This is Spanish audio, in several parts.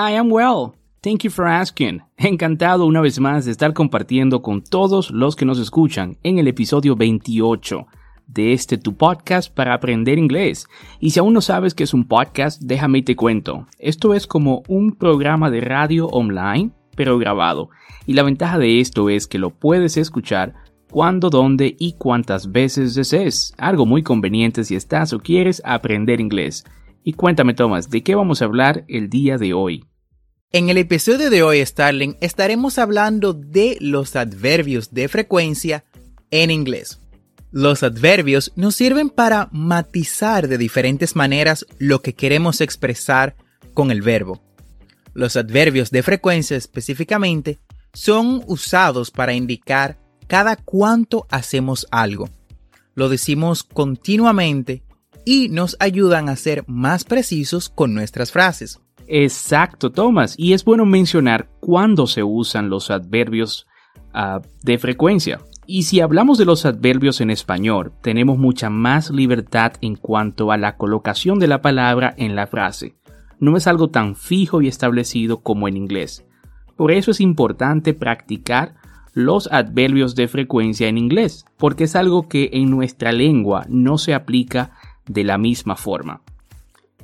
I am well. Thank you for asking. Encantado una vez más de estar compartiendo con todos los que nos escuchan en el episodio 28 de este tu podcast para aprender inglés. Y si aún no sabes qué es un podcast, déjame y te cuento. Esto es como un programa de radio online, pero grabado. Y la ventaja de esto es que lo puedes escuchar cuando, dónde y cuántas veces desees. Algo muy conveniente si estás o quieres aprender inglés. Y cuéntame, Thomas, ¿de qué vamos a hablar el día de hoy? En el episodio de hoy, Starling, estaremos hablando de los adverbios de frecuencia en inglés. Los adverbios nos sirven para matizar de diferentes maneras lo que queremos expresar con el verbo. Los adverbios de frecuencia específicamente son usados para indicar cada cuánto hacemos algo. Lo decimos continuamente y nos ayudan a ser más precisos con nuestras frases. Exacto, Thomas. Y es bueno mencionar cuándo se usan los adverbios ah, de frecuencia. Y si hablamos de los adverbios en español, tenemos mucha más libertad en cuanto a la colocación de la palabra en la frase. No es algo tan fijo y establecido como en inglés. Por eso es importante practicar los adverbios de frecuencia en inglés, porque es algo que en nuestra lengua no se aplica de la misma forma.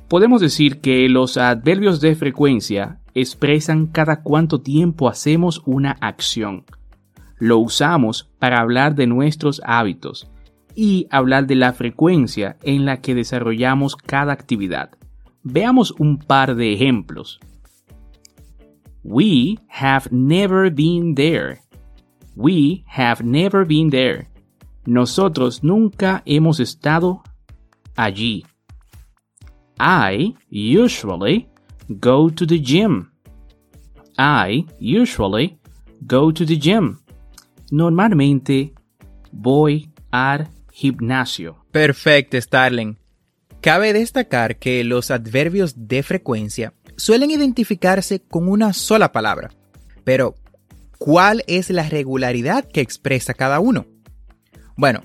Podemos decir que los adverbios de frecuencia expresan cada cuánto tiempo hacemos una acción. Lo usamos para hablar de nuestros hábitos y hablar de la frecuencia en la que desarrollamos cada actividad. Veamos un par de ejemplos. We have never been there. We have never been there. Nosotros nunca hemos estado allí. I usually go to the gym. I usually go to the gym. Normalmente voy al gimnasio. Perfecto, Starling. Cabe destacar que los adverbios de frecuencia suelen identificarse con una sola palabra. Pero, ¿cuál es la regularidad que expresa cada uno? Bueno,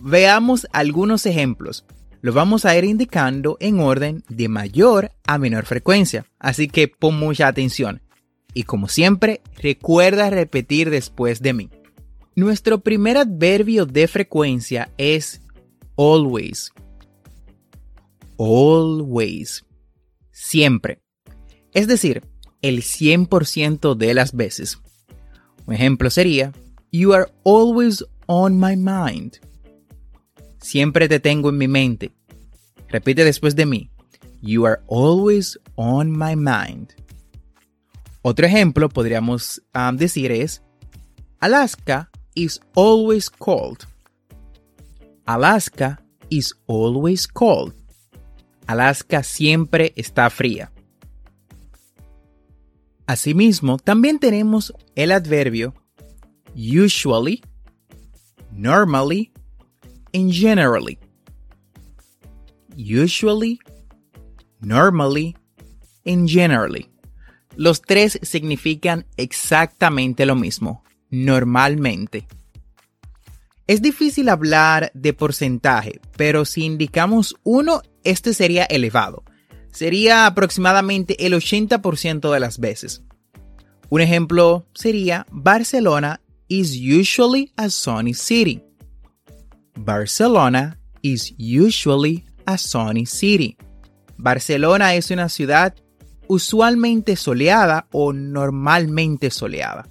veamos algunos ejemplos lo vamos a ir indicando en orden de mayor a menor frecuencia. Así que pon mucha atención. Y como siempre, recuerda repetir después de mí. Nuestro primer adverbio de frecuencia es always. Always. Siempre. Es decir, el 100% de las veces. Un ejemplo sería, You are always on my mind. Siempre te tengo en mi mente. Repite después de mí. You are always on my mind. Otro ejemplo podríamos um, decir es Alaska is always cold. Alaska is always cold. Alaska siempre está fría. Asimismo, también tenemos el adverbio usually, normally and generally. Usually, normally and generally. Los tres significan exactamente lo mismo, normalmente. Es difícil hablar de porcentaje, pero si indicamos 1, este sería elevado. Sería aproximadamente el 80% de las veces. Un ejemplo sería Barcelona is usually a sunny city. Barcelona is usually a sunny city. Barcelona es una ciudad usualmente soleada o normalmente soleada.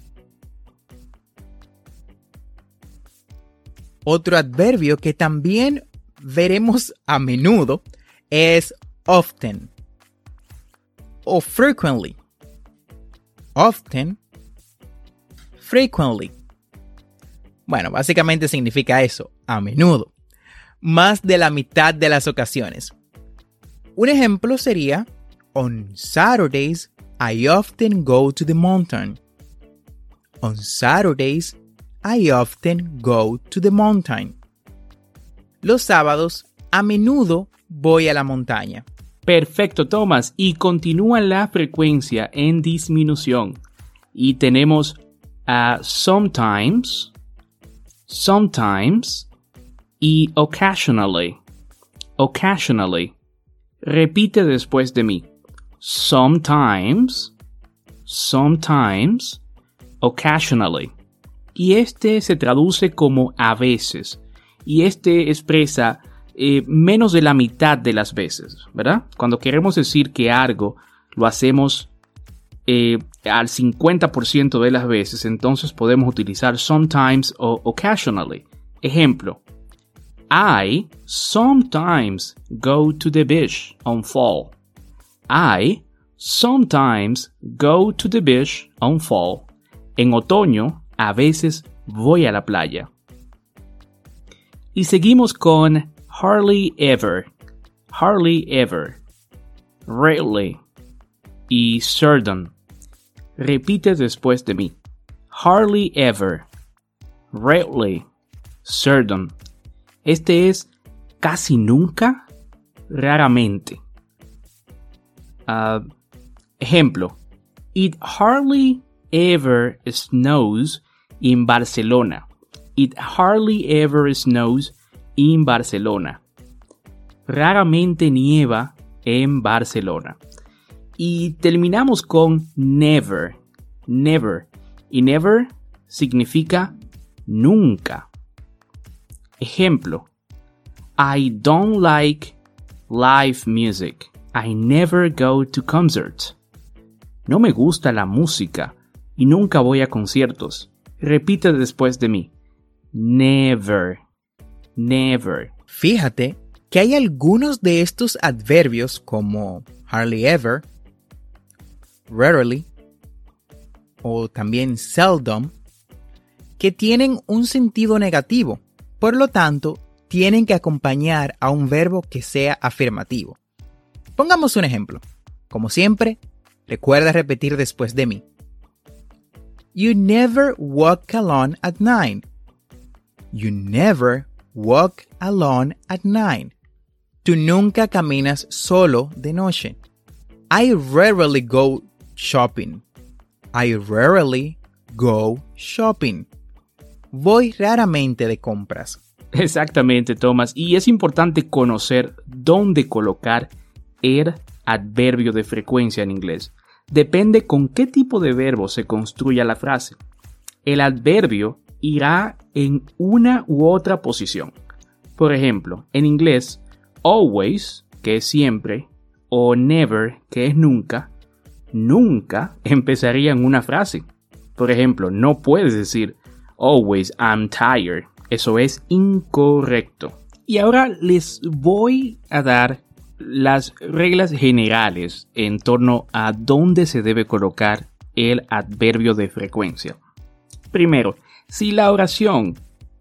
Otro adverbio que también veremos a menudo es often o frequently. Often, frequently. Bueno, básicamente significa eso, a menudo. Más de la mitad de las ocasiones. Un ejemplo sería, On Saturdays, I often go to the mountain. On Saturdays, I often go to the mountain. Los sábados, a menudo voy a la montaña. Perfecto, Thomas. Y continúa la frecuencia en disminución. Y tenemos a sometimes, sometimes y occasionally. Occasionally. Repite después de mí. Sometimes, sometimes, occasionally y este se traduce como a veces y este expresa eh, menos de la mitad de las veces, ¿verdad? Cuando queremos decir que algo lo hacemos eh, al 50% de las veces, entonces podemos utilizar sometimes o occasionally. Ejemplo, I sometimes go to the beach on fall. I sometimes go to the beach on fall. En otoño a veces voy a la playa. Y seguimos con hardly ever, hardly ever, rarely y certain. Repite después de mí. Hardly ever, rarely, certain. Este es casi nunca, raramente. Uh, ejemplo. It hardly ever snows in Barcelona. It hardly ever snows in Barcelona. Raramente nieva en Barcelona. Y terminamos con never. Never. Y never significa nunca. Ejemplo. I don't like live music. I never go to concerts. No me gusta la música y nunca voy a conciertos. Repite después de mí. Never. Never. Fíjate que hay algunos de estos adverbios como hardly ever, rarely o también seldom que tienen un sentido negativo. Por lo tanto, tienen que acompañar a un verbo que sea afirmativo. Pongamos un ejemplo. Como siempre, recuerda repetir después de mí. You never walk alone at night. You never walk alone at night. Tú nunca caminas solo de noche. I rarely go shopping. I rarely go shopping. Voy raramente de compras. Exactamente, Thomas. Y es importante conocer dónde colocar el adverbio de frecuencia en inglés depende con qué tipo de verbo se construya la frase. El adverbio irá en una u otra posición. Por ejemplo, en inglés, always, que es siempre, o never, que es nunca, nunca empezaría en una frase. Por ejemplo, no puedes decir always I'm tired. Eso es incorrecto. Y ahora les voy a dar las reglas generales en torno a dónde se debe colocar el adverbio de frecuencia. Primero, si la oración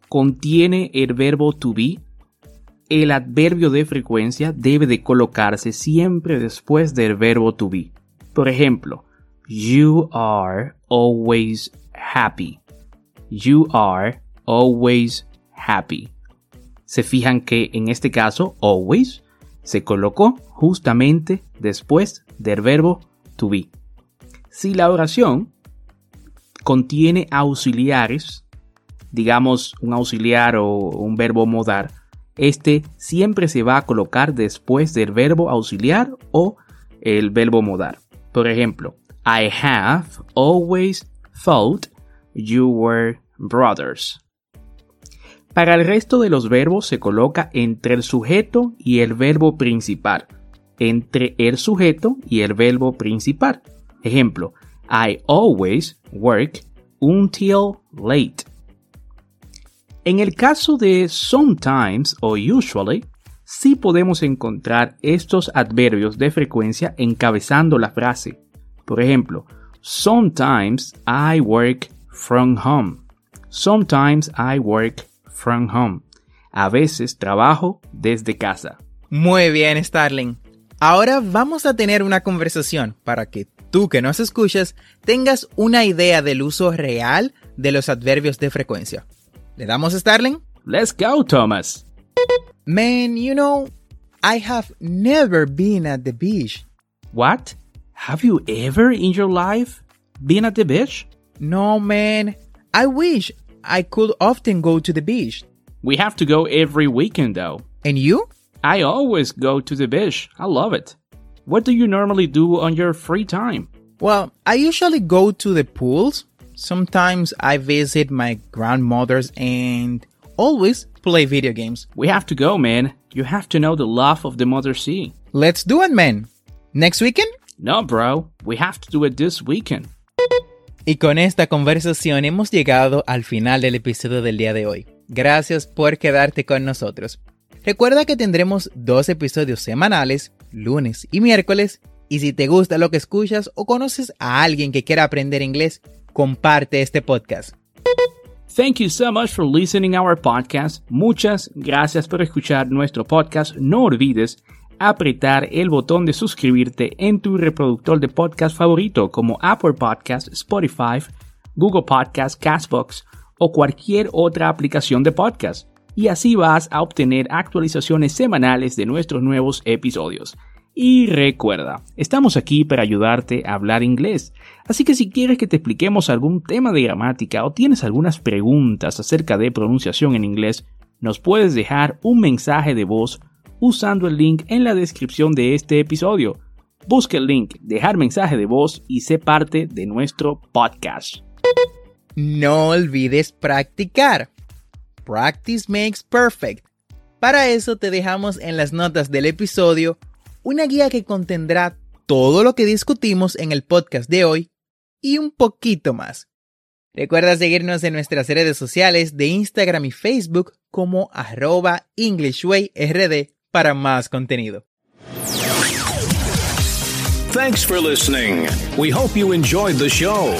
contiene el verbo to be, el adverbio de frecuencia debe de colocarse siempre después del verbo to be. Por ejemplo, you are always happy. You are always happy. Se fijan que en este caso, always se colocó justamente después del verbo to be. Si la oración contiene auxiliares, digamos un auxiliar o un verbo modar, este siempre se va a colocar después del verbo auxiliar o el verbo modar. Por ejemplo, I have always thought you were brothers. Para el resto de los verbos se coloca entre el sujeto y el verbo principal. Entre el sujeto y el verbo principal. Ejemplo, I always work until late. En el caso de sometimes o usually, sí podemos encontrar estos adverbios de frecuencia encabezando la frase. Por ejemplo, sometimes I work from home. Sometimes I work from home. A veces trabajo desde casa. Muy bien, Starling. Ahora vamos a tener una conversación para que tú que nos escuchas tengas una idea del uso real de los adverbios de frecuencia. ¿Le damos Starling? Let's go, Thomas. Man, you know, I have never been at the beach. What? Have you ever in your life been at the beach? No, man. I wish I could often go to the beach. We have to go every weekend though. And you? I always go to the beach. I love it. What do you normally do on your free time? Well, I usually go to the pools. Sometimes I visit my grandmother's and always play video games. We have to go, man. You have to know the love of the Mother Sea. Let's do it, man. Next weekend? No, bro. We have to do it this weekend. Y con esta conversación hemos llegado al final del episodio del día de hoy. Gracias por quedarte con nosotros. Recuerda que tendremos dos episodios semanales, lunes y miércoles, y si te gusta lo que escuchas o conoces a alguien que quiera aprender inglés, comparte este podcast. Thank you so much for listening our podcast. Muchas gracias por escuchar nuestro podcast. No olvides apretar el botón de suscribirte en tu reproductor de podcast favorito como Apple Podcast, Spotify, Google Podcast, Castbox o cualquier otra aplicación de podcast. Y así vas a obtener actualizaciones semanales de nuestros nuevos episodios. Y recuerda, estamos aquí para ayudarte a hablar inglés. Así que si quieres que te expliquemos algún tema de gramática o tienes algunas preguntas acerca de pronunciación en inglés, nos puedes dejar un mensaje de voz usando el link en la descripción de este episodio. Busca el link, dejar mensaje de voz y sé parte de nuestro podcast. No olvides practicar. Practice makes perfect. Para eso te dejamos en las notas del episodio una guía que contendrá todo lo que discutimos en el podcast de hoy y un poquito más. Recuerda seguirnos en nuestras redes sociales de Instagram y Facebook como arroba EnglishWayRD para más contenido. Thanks for listening. We hope you enjoyed the show.